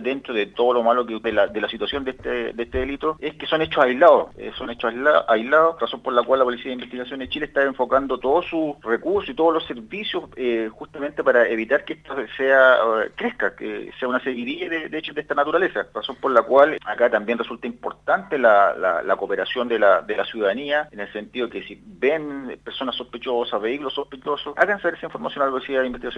dentro de todo lo malo que de la, de la situación de este, de este delito es que son hechos aislados, eh, son hechos aislados, razón por la cual la Policía de Investigación de Chile está enfocando todos sus recursos y todos los servicios eh, justamente para evitar que esto sea eh, crezca, que sea una seguidilla de, hechos de esta naturaleza, razón por la cual acá también resulta importante la, la, cooperación de la, de la ciudadanía, en el sentido que si ven personas sospechosas, vehículos sospechosos, hagan saber esa información a la Policía de Investigación